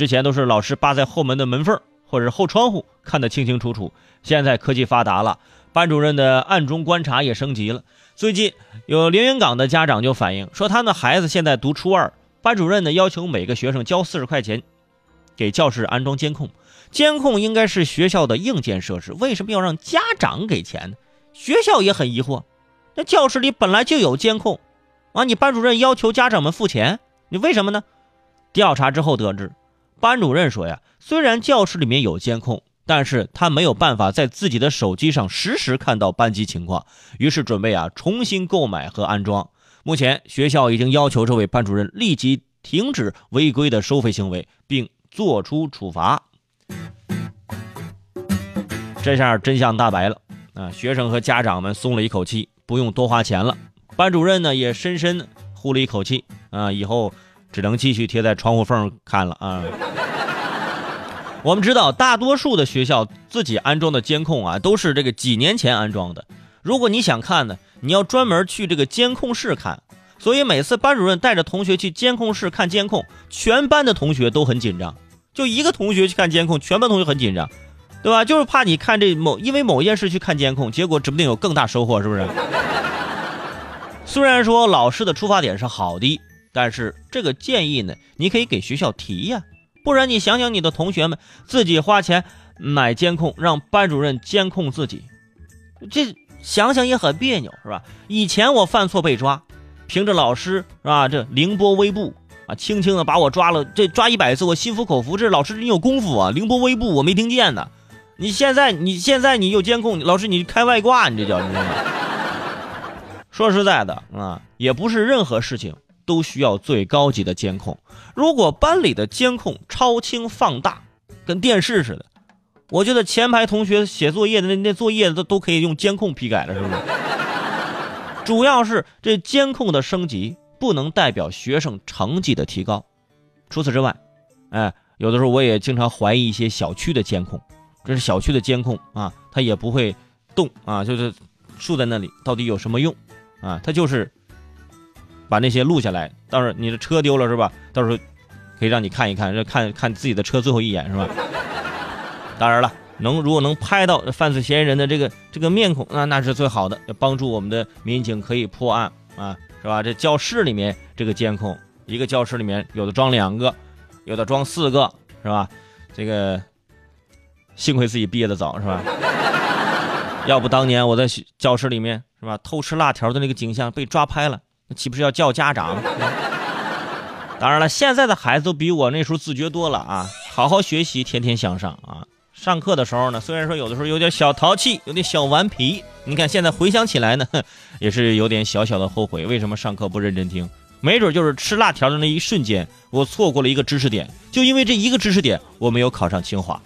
之前都是老师扒在后门的门缝或者是后窗户看得清清楚楚，现在科技发达了，班主任的暗中观察也升级了。最近有连云港的家长就反映说，他的孩子现在读初二，班主任呢要求每个学生交四十块钱，给教室安装监控。监控应该是学校的硬件设施，为什么要让家长给钱呢？学校也很疑惑，那教室里本来就有监控，啊，你班主任要求家长们付钱，你为什么呢？调查之后得知，班主任说呀，虽然教室里面有监控，但是他没有办法在自己的手机上实时看到班级情况，于是准备啊重新购买和安装。目前学校已经要求这位班主任立即停止违规的收费行为，并作出处罚。这下真相大白了啊！学生和家长们松了一口气，不用多花钱了。班主任呢也深深呼了一口气啊，以后只能继续贴在窗户缝看了啊。我们知道，大多数的学校自己安装的监控啊，都是这个几年前安装的。如果你想看呢，你要专门去这个监控室看。所以每次班主任带着同学去监控室看监控，全班的同学都很紧张。就一个同学去看监控，全班同学很紧张。对吧？就是怕你看这某，因为某件事去看监控，结果指不定有更大收获，是不是？虽然说老师的出发点是好的，但是这个建议呢，你可以给学校提呀。不然你想想，你的同学们自己花钱买监控，让班主任监控自己，这想想也很别扭，是吧？以前我犯错被抓，凭着老师是吧？这凌波微步啊，轻轻的把我抓了，这抓一百次我心服口服。这老师你有功夫啊，凌波微步我没听见呢。你现在，你现在你有监控，老师你开外挂，你这叫什么？说实在的啊，也不是任何事情都需要最高级的监控。如果班里的监控超清放大，跟电视似的，我觉得前排同学写作业的那那作业都都可以用监控批改了，是不是？主要是这监控的升级不能代表学生成绩的提高。除此之外，哎，有的时候我也经常怀疑一些小区的监控。这是小区的监控啊，它也不会动啊，就是竖在那里，到底有什么用啊？它就是把那些录下来，到时候你的车丢了是吧？到时候可以让你看一看，这看看自己的车最后一眼是吧？当然了，能如果能拍到犯罪嫌疑人的这个这个面孔，那那是最好的，要帮助我们的民警可以破案啊，是吧？这教室里面这个监控，一个教室里面有的装两个，有的装四个，是吧？这个。幸亏自己毕业的早，是吧？要不当年我在教室里面，是吧？偷吃辣条的那个景象被抓拍了，岂不是要叫家长？当然了，现在的孩子都比我那时候自觉多了啊！好好学习，天天向上啊！上课的时候呢，虽然说有的时候有点小淘气，有点小顽皮，你看现在回想起来呢，也是有点小小的后悔，为什么上课不认真听？没准就是吃辣条的那一瞬间，我错过了一个知识点，就因为这一个知识点，我没有考上清华。